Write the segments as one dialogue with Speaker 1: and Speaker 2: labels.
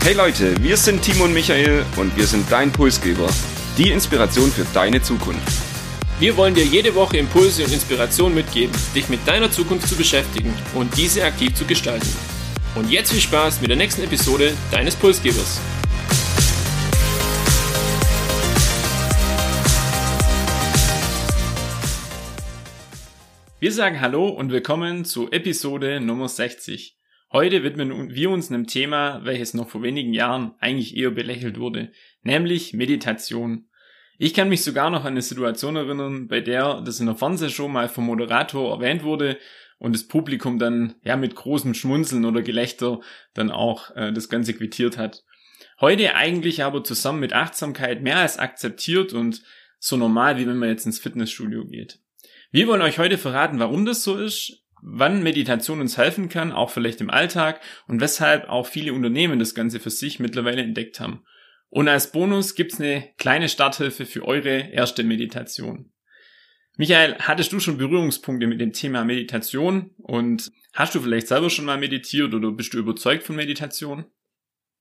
Speaker 1: Hey Leute, wir sind Timo und Michael und wir sind dein Pulsgeber. Die Inspiration für deine Zukunft.
Speaker 2: Wir wollen dir jede Woche Impulse und Inspiration mitgeben, dich mit deiner Zukunft zu beschäftigen und diese aktiv zu gestalten. Und jetzt viel Spaß mit der nächsten Episode deines Pulsgebers. Wir sagen Hallo und willkommen zu Episode Nummer 60. Heute widmen wir uns einem Thema, welches noch vor wenigen Jahren eigentlich eher belächelt wurde, nämlich Meditation. Ich kann mich sogar noch an eine Situation erinnern, bei der das in der Fernsehshow mal vom Moderator erwähnt wurde und das Publikum dann ja mit großem Schmunzeln oder Gelächter dann auch äh, das Ganze quittiert hat. Heute eigentlich aber zusammen mit Achtsamkeit mehr als akzeptiert und so normal, wie wenn man jetzt ins Fitnessstudio geht. Wir wollen euch heute verraten, warum das so ist, wann Meditation uns helfen kann, auch vielleicht im Alltag und weshalb auch viele Unternehmen das Ganze für sich mittlerweile entdeckt haben. Und als Bonus gibt's eine kleine Starthilfe für eure erste Meditation. Michael, hattest du schon Berührungspunkte mit dem Thema Meditation und hast du vielleicht selber schon mal meditiert oder bist du überzeugt von Meditation?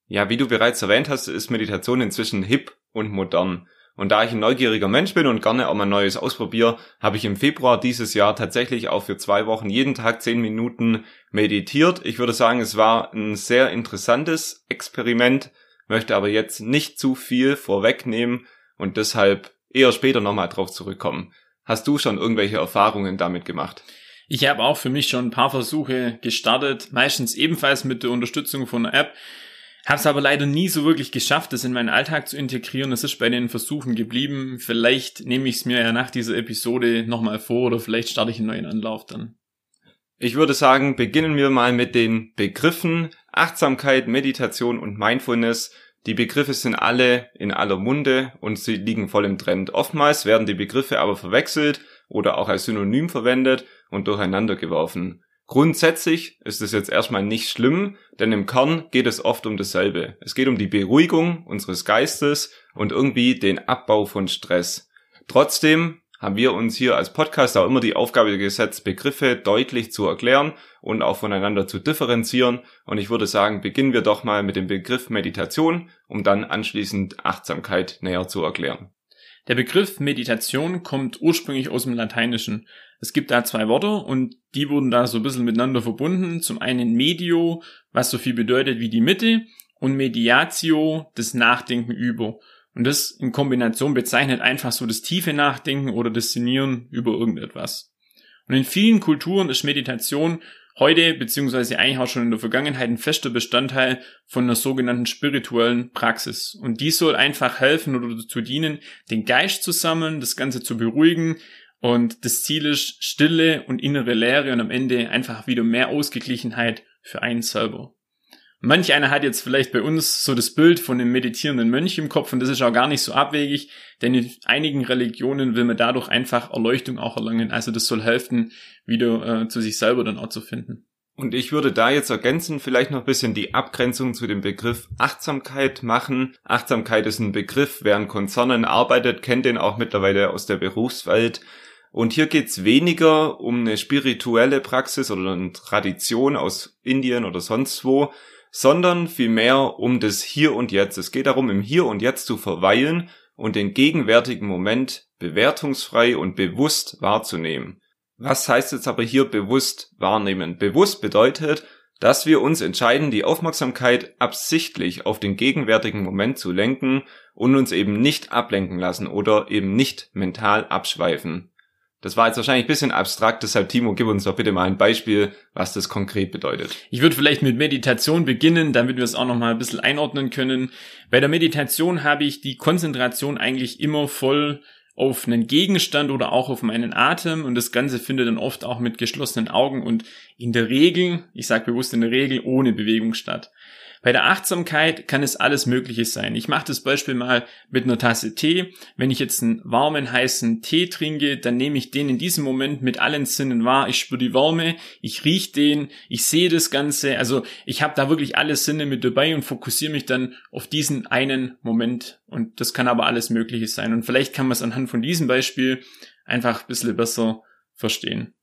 Speaker 1: Ja, wie du bereits erwähnt hast, ist Meditation inzwischen hip und modern. Und da ich ein neugieriger Mensch bin und gerne auch mal Neues ausprobiere, habe ich im Februar dieses Jahr tatsächlich auch für zwei Wochen jeden Tag zehn Minuten meditiert. Ich würde sagen, es war ein sehr interessantes Experiment, möchte aber jetzt nicht zu viel vorwegnehmen und deshalb eher später nochmal drauf zurückkommen. Hast du schon irgendwelche Erfahrungen damit gemacht?
Speaker 2: Ich habe auch für mich schon ein paar Versuche gestartet, meistens ebenfalls mit der Unterstützung von einer App. Habe es aber leider nie so wirklich geschafft, das in meinen Alltag zu integrieren. Es ist bei den Versuchen geblieben. Vielleicht nehme ich es mir ja nach dieser Episode nochmal vor oder vielleicht starte ich einen neuen Anlauf dann.
Speaker 1: Ich würde sagen, beginnen wir mal mit den Begriffen Achtsamkeit, Meditation und Mindfulness. Die Begriffe sind alle in aller Munde und sie liegen voll im Trend. Oftmals werden die Begriffe aber verwechselt oder auch als Synonym verwendet und durcheinander geworfen. Grundsätzlich ist es jetzt erstmal nicht schlimm, denn im Kern geht es oft um dasselbe. Es geht um die Beruhigung unseres Geistes und irgendwie den Abbau von Stress. Trotzdem haben wir uns hier als Podcaster auch immer die Aufgabe gesetzt, Begriffe deutlich zu erklären und auch voneinander zu differenzieren. Und ich würde sagen, beginnen wir doch mal mit dem Begriff Meditation, um dann anschließend Achtsamkeit näher zu erklären.
Speaker 2: Der Begriff Meditation kommt ursprünglich aus dem Lateinischen. Es gibt da zwei Worte und die wurden da so ein bisschen miteinander verbunden. Zum einen Medio, was so viel bedeutet wie die Mitte, und Mediatio, das Nachdenken über. Und das in Kombination bezeichnet einfach so das tiefe Nachdenken oder das Sinnieren über irgendetwas. Und in vielen Kulturen ist Meditation heute, beziehungsweise eigentlich auch schon in der Vergangenheit, ein fester Bestandteil von einer sogenannten spirituellen Praxis. Und die soll einfach helfen oder dazu dienen, den Geist zu sammeln, das Ganze zu beruhigen. Und das Ziel ist Stille und innere Leere und am Ende einfach wieder mehr Ausgeglichenheit für einen selber. Manch einer hat jetzt vielleicht bei uns so das Bild von dem meditierenden Mönch im Kopf und das ist auch gar nicht so abwegig, denn in einigen Religionen will man dadurch einfach Erleuchtung auch erlangen. Also das soll helfen, wieder äh, zu sich selber dann auch zu finden.
Speaker 1: Und ich würde da jetzt ergänzen, vielleicht noch ein bisschen die Abgrenzung zu dem Begriff Achtsamkeit machen. Achtsamkeit ist ein Begriff, wer in Konzernen arbeitet, kennt den auch mittlerweile aus der Berufswelt. Und hier geht's weniger um eine spirituelle Praxis oder eine Tradition aus Indien oder sonst wo, sondern vielmehr um das Hier und Jetzt. Es geht darum, im Hier und Jetzt zu verweilen und den gegenwärtigen Moment bewertungsfrei und bewusst wahrzunehmen. Was heißt jetzt aber hier bewusst wahrnehmen? Bewusst bedeutet, dass wir uns entscheiden, die Aufmerksamkeit absichtlich auf den gegenwärtigen Moment zu lenken und uns eben nicht ablenken lassen oder eben nicht mental abschweifen. Das war jetzt wahrscheinlich ein bisschen abstrakt, deshalb Timo, gib uns doch bitte mal ein Beispiel, was das konkret bedeutet.
Speaker 2: Ich würde vielleicht mit Meditation beginnen, damit wir es auch noch mal ein bisschen einordnen können. Bei der Meditation habe ich die Konzentration eigentlich immer voll auf einen Gegenstand oder auch auf meinen Atem und das Ganze findet dann oft auch mit geschlossenen Augen und in der Regel, ich sage bewusst in der Regel, ohne Bewegung statt. Bei der Achtsamkeit kann es alles Mögliche sein. Ich mache das Beispiel mal mit einer Tasse Tee. Wenn ich jetzt einen warmen, heißen Tee trinke, dann nehme ich den in diesem Moment mit allen Sinnen wahr. Ich spüre die Wärme, ich rieche den, ich sehe das Ganze. Also ich habe da wirklich alle Sinne mit dabei und fokussiere mich dann auf diesen einen Moment. Und das kann aber alles Mögliche sein. Und vielleicht kann man es anhand von diesem Beispiel einfach ein bisschen besser verstehen.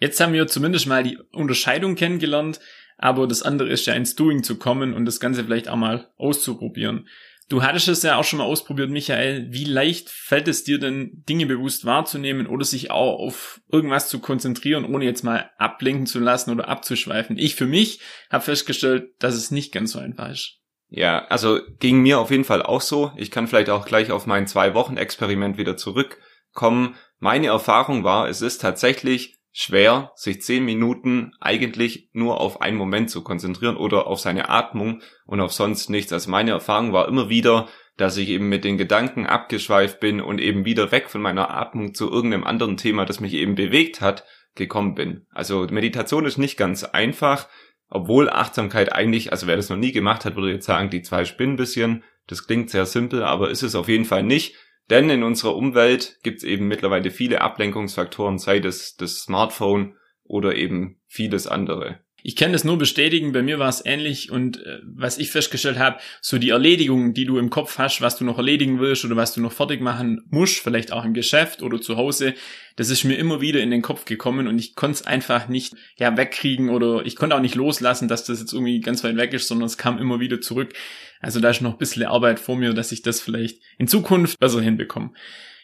Speaker 2: Jetzt haben wir zumindest mal die Unterscheidung kennengelernt aber das andere ist ja ins Doing zu kommen und das Ganze vielleicht auch mal auszuprobieren. Du hattest es ja auch schon mal ausprobiert, Michael. Wie leicht fällt es dir denn, Dinge bewusst wahrzunehmen oder sich auch auf irgendwas zu konzentrieren, ohne jetzt mal ablenken zu lassen oder abzuschweifen? Ich für mich habe festgestellt, dass es nicht ganz so einfach ist.
Speaker 1: Ja, also ging mir auf jeden Fall auch so. Ich kann vielleicht auch gleich auf mein Zwei-Wochen-Experiment wieder zurückkommen. Meine Erfahrung war, es ist tatsächlich schwer, sich zehn Minuten eigentlich nur auf einen Moment zu konzentrieren oder auf seine Atmung und auf sonst nichts. Also meine Erfahrung war immer wieder, dass ich eben mit den Gedanken abgeschweift bin und eben wieder weg von meiner Atmung zu irgendeinem anderen Thema, das mich eben bewegt hat, gekommen bin. Also Meditation ist nicht ganz einfach, obwohl Achtsamkeit eigentlich, also wer das noch nie gemacht hat, würde jetzt sagen, die zwei spinnen bisschen. Das klingt sehr simpel, aber ist es auf jeden Fall nicht. Denn in unserer Umwelt gibt es eben mittlerweile viele Ablenkungsfaktoren, sei das das Smartphone oder eben vieles andere.
Speaker 2: Ich kann das nur bestätigen, bei mir war es ähnlich und äh, was ich festgestellt habe, so die Erledigungen, die du im Kopf hast, was du noch erledigen willst oder was du noch fertig machen musst, vielleicht auch im Geschäft oder zu Hause, das ist mir immer wieder in den Kopf gekommen und ich konnte es einfach nicht ja wegkriegen oder ich konnte auch nicht loslassen, dass das jetzt irgendwie ganz weit weg ist, sondern es kam immer wieder zurück. Also da ist noch ein bisschen Arbeit vor mir, dass ich das vielleicht in Zukunft besser hinbekomme.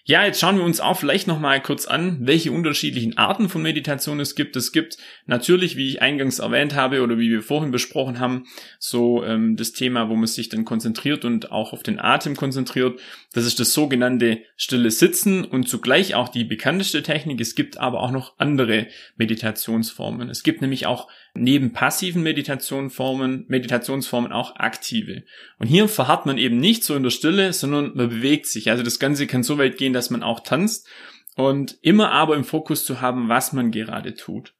Speaker 2: Ja, jetzt schauen wir uns auch vielleicht nochmal kurz an, welche unterschiedlichen Arten von Meditation es gibt. Es gibt natürlich, wie ich eingangs erwähnt habe oder wie wir vorhin besprochen haben, so ähm, das Thema, wo man sich dann konzentriert und auch auf den Atem konzentriert. Das ist das sogenannte stille Sitzen und zugleich auch die bekannteste Technik. Es gibt aber auch noch andere Meditationsformen. Es gibt nämlich auch neben passiven Meditationsformen, Meditationsformen auch aktive. Und hier verharrt man eben nicht so in der Stille, sondern man bewegt sich. Also das Ganze kann so weit gehen, dass man auch tanzt und immer aber im Fokus zu haben, was man gerade tut.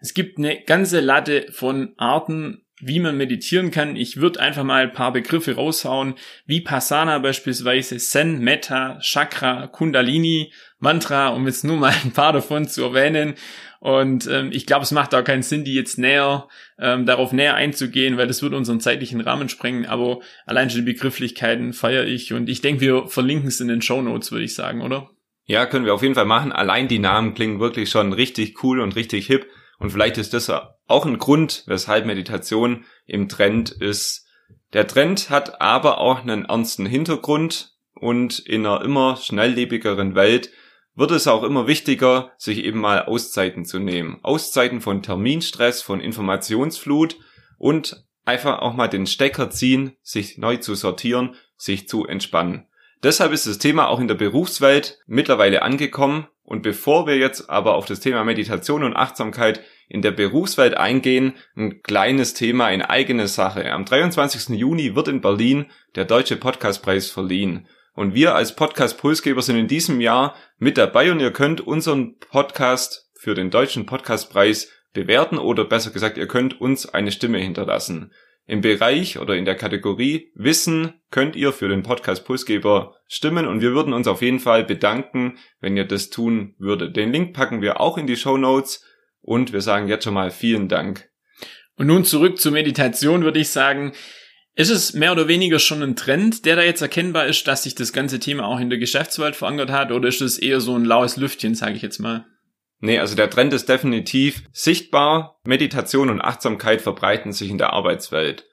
Speaker 2: Es gibt eine ganze Latte von Arten, wie man meditieren kann. Ich würde einfach mal ein paar Begriffe raushauen, wie Pasana beispielsweise, Zen, Metta, Chakra, Kundalini, Mantra, um jetzt nur mal ein paar davon zu erwähnen. Und ähm, ich glaube, es macht auch keinen Sinn, die jetzt näher ähm, darauf näher einzugehen, weil das würde unseren zeitlichen Rahmen sprengen. Aber allein schon die Begrifflichkeiten feiere ich und ich denke, wir verlinken es in den Show Notes, würde ich sagen, oder?
Speaker 1: Ja, können wir auf jeden Fall machen. Allein die Namen klingen wirklich schon richtig cool und richtig hip. Und vielleicht ist das auch ein Grund, weshalb Meditation im Trend ist. Der Trend hat aber auch einen ernsten Hintergrund und in einer immer schnelllebigeren Welt wird es auch immer wichtiger, sich eben mal Auszeiten zu nehmen. Auszeiten von Terminstress, von Informationsflut und einfach auch mal den Stecker ziehen, sich neu zu sortieren, sich zu entspannen. Deshalb ist das Thema auch in der Berufswelt mittlerweile angekommen. Und bevor wir jetzt aber auf das Thema Meditation und Achtsamkeit in der Berufswelt eingehen, ein kleines Thema in eigene Sache. Am 23. Juni wird in Berlin der Deutsche Podcastpreis verliehen. Und wir als Podcast-Pulsgeber sind in diesem Jahr mit dabei und ihr könnt unseren Podcast für den Deutschen Podcastpreis bewerten oder besser gesagt, ihr könnt uns eine Stimme hinterlassen. Im Bereich oder in der Kategorie Wissen könnt ihr für den Podcast Pulsgeber stimmen und wir würden uns auf jeden Fall bedanken, wenn ihr das tun würdet. Den Link packen wir auch in die Show Notes und wir sagen jetzt schon mal vielen Dank.
Speaker 2: Und nun zurück zur Meditation würde ich sagen, ist es mehr oder weniger schon ein Trend, der da jetzt erkennbar ist, dass sich das ganze Thema auch in der Geschäftswelt verankert hat, oder ist es eher so ein laues Lüftchen, sage ich jetzt mal?
Speaker 1: Nee, also der Trend ist definitiv sichtbar. Meditation und Achtsamkeit verbreiten sich in der Arbeitswelt.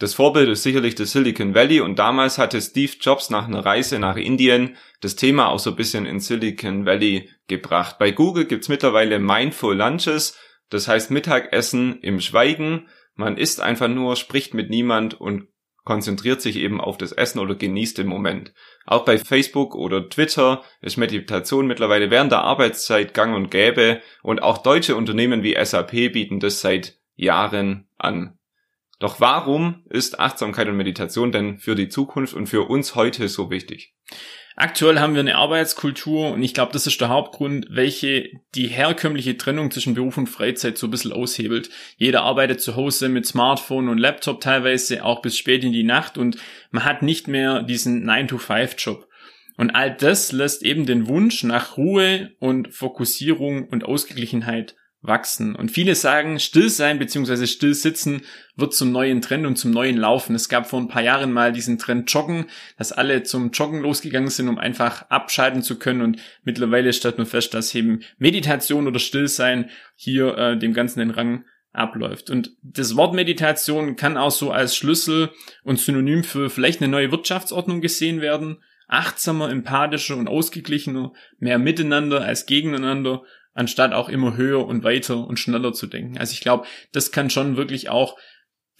Speaker 1: Das Vorbild ist sicherlich das Silicon Valley und damals hatte Steve Jobs nach einer Reise nach Indien das Thema auch so ein bisschen in Silicon Valley gebracht. Bei Google gibt's mittlerweile Mindful Lunches, das heißt Mittagessen im Schweigen. Man isst einfach nur, spricht mit niemand und konzentriert sich eben auf das Essen oder genießt den Moment. Auch bei Facebook oder Twitter ist Meditation mittlerweile während der Arbeitszeit gang und gäbe und auch deutsche Unternehmen wie SAP bieten das seit Jahren an. Doch warum ist Achtsamkeit und Meditation denn für die Zukunft und für uns heute so wichtig?
Speaker 2: Aktuell haben wir eine Arbeitskultur und ich glaube, das ist der Hauptgrund, welche die herkömmliche Trennung zwischen Beruf und Freizeit so ein bisschen aushebelt. Jeder arbeitet zu Hause mit Smartphone und Laptop teilweise auch bis spät in die Nacht und man hat nicht mehr diesen 9-to-5-Job. Und all das lässt eben den Wunsch nach Ruhe und Fokussierung und Ausgeglichenheit wachsen. Und viele sagen, still sein bzw. still sitzen wird zum neuen Trend und zum neuen Laufen. Es gab vor ein paar Jahren mal diesen Trend Joggen, dass alle zum Joggen losgegangen sind, um einfach abschalten zu können. Und mittlerweile stellt man fest, dass eben Meditation oder Stillsein hier äh, dem Ganzen den Rang abläuft. Und das Wort Meditation kann auch so als Schlüssel und Synonym für vielleicht eine neue Wirtschaftsordnung gesehen werden. Achtsamer, empathischer und ausgeglichener, mehr miteinander als gegeneinander, anstatt auch immer höher und weiter und schneller zu denken. Also ich glaube, das kann schon wirklich auch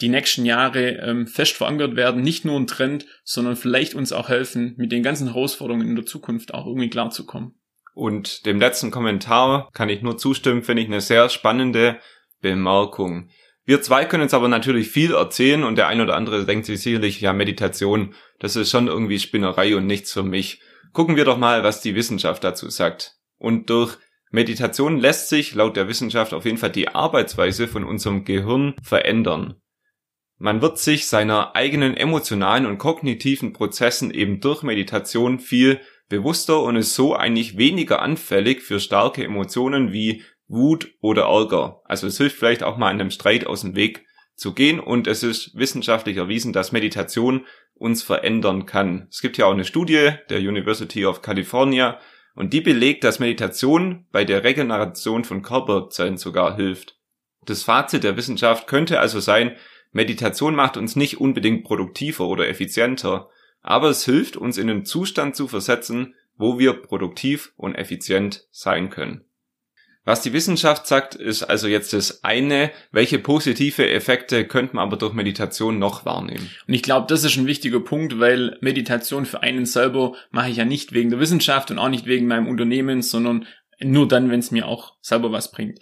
Speaker 2: die nächsten Jahre ähm, fest verankert werden, nicht nur ein Trend, sondern vielleicht uns auch helfen, mit den ganzen Herausforderungen in der Zukunft auch irgendwie klarzukommen.
Speaker 1: Und dem letzten Kommentar kann ich nur zustimmen, finde ich eine sehr spannende Bemerkung. Wir zwei können jetzt aber natürlich viel erzählen und der ein oder andere denkt sich sicherlich, ja, Meditation, das ist schon irgendwie Spinnerei und nichts für mich. Gucken wir doch mal, was die Wissenschaft dazu sagt. Und durch Meditation lässt sich laut der Wissenschaft auf jeden Fall die Arbeitsweise von unserem Gehirn verändern. Man wird sich seiner eigenen emotionalen und kognitiven Prozessen eben durch Meditation viel bewusster und ist so eigentlich weniger anfällig für starke Emotionen wie Wut oder Ärger. Also es hilft vielleicht auch mal einem Streit aus dem Weg zu gehen und es ist wissenschaftlich erwiesen, dass Meditation uns verändern kann. Es gibt ja auch eine Studie der University of California und die belegt, dass Meditation bei der Regeneration von Körperzellen sogar hilft. Das Fazit der Wissenschaft könnte also sein, Meditation macht uns nicht unbedingt produktiver oder effizienter, aber es hilft uns in einen Zustand zu versetzen, wo wir produktiv und effizient sein können. Was die Wissenschaft sagt, ist also jetzt das eine. Welche positive Effekte könnte man aber durch Meditation noch wahrnehmen?
Speaker 2: Und ich glaube, das ist ein wichtiger Punkt, weil Meditation für einen selber mache ich ja nicht wegen der Wissenschaft und auch nicht wegen meinem Unternehmen, sondern nur dann, wenn es mir auch selber was bringt.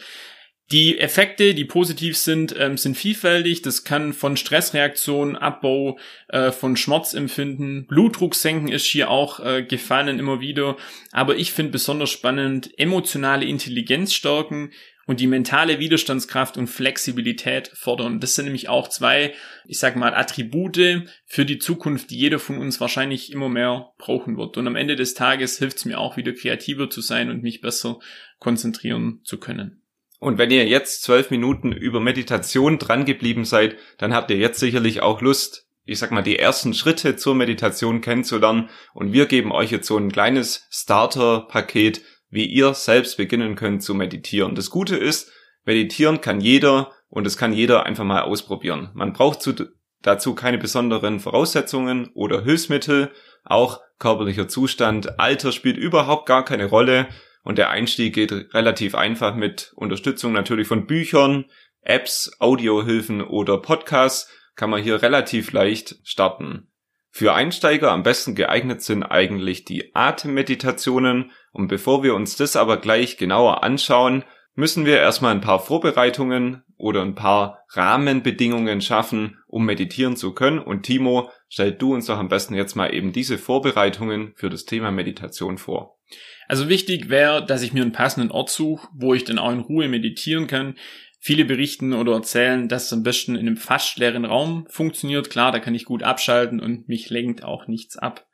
Speaker 2: Die Effekte, die positiv sind, ähm, sind vielfältig. Das kann von Stressreaktionen, Abbau, äh, von Schmerzempfinden, Blutdruck senken ist hier auch äh, gefallen immer wieder. Aber ich finde besonders spannend emotionale Intelligenz stärken und die mentale Widerstandskraft und Flexibilität fordern. Das sind nämlich auch zwei, ich sag mal, Attribute für die Zukunft, die jeder von uns wahrscheinlich immer mehr brauchen wird. Und am Ende des Tages hilft es mir auch wieder kreativer zu sein und mich besser konzentrieren zu können.
Speaker 1: Und wenn ihr jetzt zwölf Minuten über Meditation dran geblieben seid, dann habt ihr jetzt sicherlich auch Lust, ich sag mal, die ersten Schritte zur Meditation kennenzulernen. Und wir geben euch jetzt so ein kleines Starter-Paket, wie ihr selbst beginnen könnt zu meditieren. Das Gute ist, meditieren kann jeder und es kann jeder einfach mal ausprobieren. Man braucht zu, dazu keine besonderen Voraussetzungen oder Hilfsmittel. Auch körperlicher Zustand, Alter spielt überhaupt gar keine Rolle. Und der Einstieg geht relativ einfach mit Unterstützung natürlich von Büchern, Apps, Audiohilfen oder Podcasts kann man hier relativ leicht starten. Für Einsteiger am besten geeignet sind eigentlich die Atemmeditationen und bevor wir uns das aber gleich genauer anschauen, müssen wir erstmal ein paar Vorbereitungen oder ein paar Rahmenbedingungen schaffen, um meditieren zu können. Und Timo, stell du uns doch am besten jetzt mal eben diese Vorbereitungen für das Thema Meditation vor.
Speaker 2: Also wichtig wäre, dass ich mir einen passenden Ort suche, wo ich dann auch in Ruhe meditieren kann. Viele berichten oder erzählen, dass es am besten in einem fast leeren Raum funktioniert. Klar, da kann ich gut abschalten und mich lenkt auch nichts ab.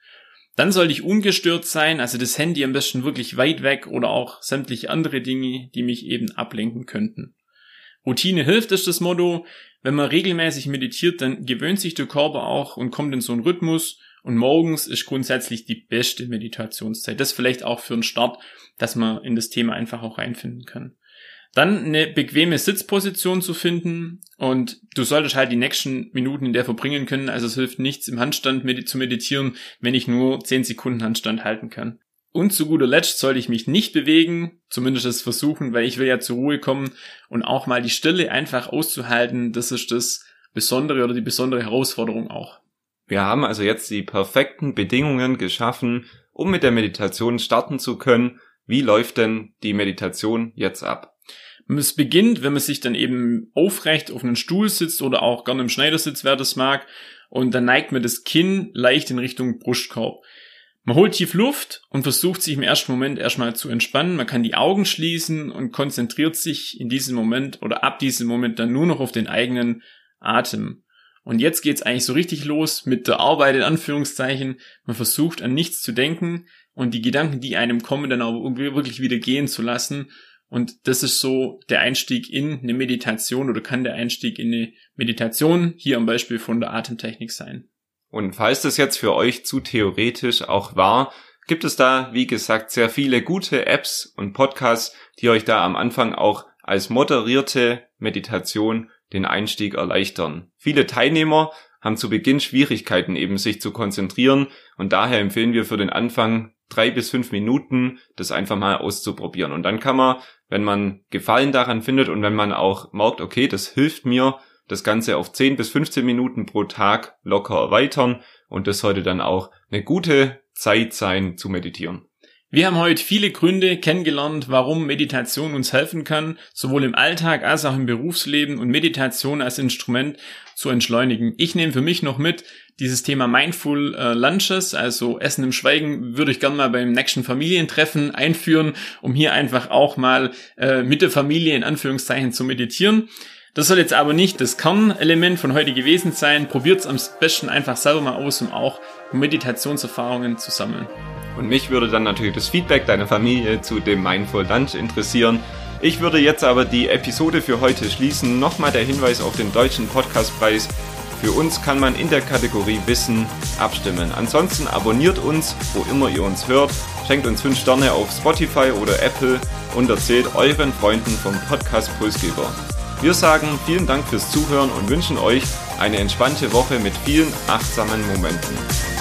Speaker 2: Dann sollte ich ungestört sein, also das Handy am besten wirklich weit weg oder auch sämtliche andere Dinge, die mich eben ablenken könnten. Routine hilft ist das Motto. Wenn man regelmäßig meditiert, dann gewöhnt sich der Körper auch und kommt in so einen Rhythmus und morgens ist grundsätzlich die beste Meditationszeit. Das vielleicht auch für einen Start, dass man in das Thema einfach auch reinfinden kann. Dann eine bequeme Sitzposition zu finden und du solltest halt die nächsten Minuten in der verbringen können. Also es hilft nichts im Handstand zu meditieren, wenn ich nur 10 Sekunden Handstand halten kann. Und zu guter Letzt sollte ich mich nicht bewegen, zumindest es versuchen, weil ich will ja zur Ruhe kommen und auch mal die Stille einfach auszuhalten, das ist das Besondere oder die besondere Herausforderung auch.
Speaker 1: Wir haben also jetzt die perfekten Bedingungen geschaffen, um mit der Meditation starten zu können. Wie läuft denn die Meditation jetzt ab?
Speaker 2: Es beginnt, wenn man sich dann eben aufrecht auf einen Stuhl sitzt oder auch gerne im Schneidersitz, wer das mag, und dann neigt man das Kinn leicht in Richtung Brustkorb. Man holt tief Luft und versucht sich im ersten Moment erstmal zu entspannen. Man kann die Augen schließen und konzentriert sich in diesem Moment oder ab diesem Moment dann nur noch auf den eigenen Atem. Und jetzt geht's eigentlich so richtig los mit der Arbeit in Anführungszeichen. Man versucht an nichts zu denken und die Gedanken, die einem kommen, dann auch wirklich wieder gehen zu lassen. Und das ist so der Einstieg in eine Meditation oder kann der Einstieg in eine Meditation hier am Beispiel von der Atemtechnik sein.
Speaker 1: Und falls das jetzt für euch zu theoretisch auch war, gibt es da, wie gesagt, sehr viele gute Apps und Podcasts, die euch da am Anfang auch als moderierte Meditation den Einstieg erleichtern. Viele Teilnehmer haben zu Beginn Schwierigkeiten eben sich zu konzentrieren und daher empfehlen wir für den Anfang drei bis fünf Minuten das einfach mal auszuprobieren. Und dann kann man, wenn man Gefallen daran findet und wenn man auch merkt, okay, das hilft mir, das Ganze auf 10 bis 15 Minuten pro Tag locker erweitern und das sollte dann auch eine gute Zeit sein zu meditieren.
Speaker 2: Wir haben heute viele Gründe kennengelernt, warum Meditation uns helfen kann, sowohl im Alltag als auch im Berufsleben und Meditation als Instrument zu entschleunigen. Ich nehme für mich noch mit dieses Thema Mindful äh, Lunches, also Essen im Schweigen, würde ich gerne mal beim nächsten Familientreffen einführen, um hier einfach auch mal äh, mit der Familie in Anführungszeichen zu meditieren. Das soll jetzt aber nicht das Kernelement von heute gewesen sein. Probiert es am besten einfach selber mal aus, um auch Meditationserfahrungen zu sammeln.
Speaker 1: Und mich würde dann natürlich das Feedback deiner Familie zu dem Mindful Lunch interessieren. Ich würde jetzt aber die Episode für heute schließen. Nochmal der Hinweis auf den deutschen Podcastpreis. Für uns kann man in der Kategorie Wissen abstimmen. Ansonsten abonniert uns, wo immer ihr uns hört, schenkt uns 5 Sterne auf Spotify oder Apple und erzählt euren Freunden vom Podcast Pulsgeber. Wir sagen vielen Dank fürs Zuhören und wünschen euch eine entspannte Woche mit vielen achtsamen Momenten.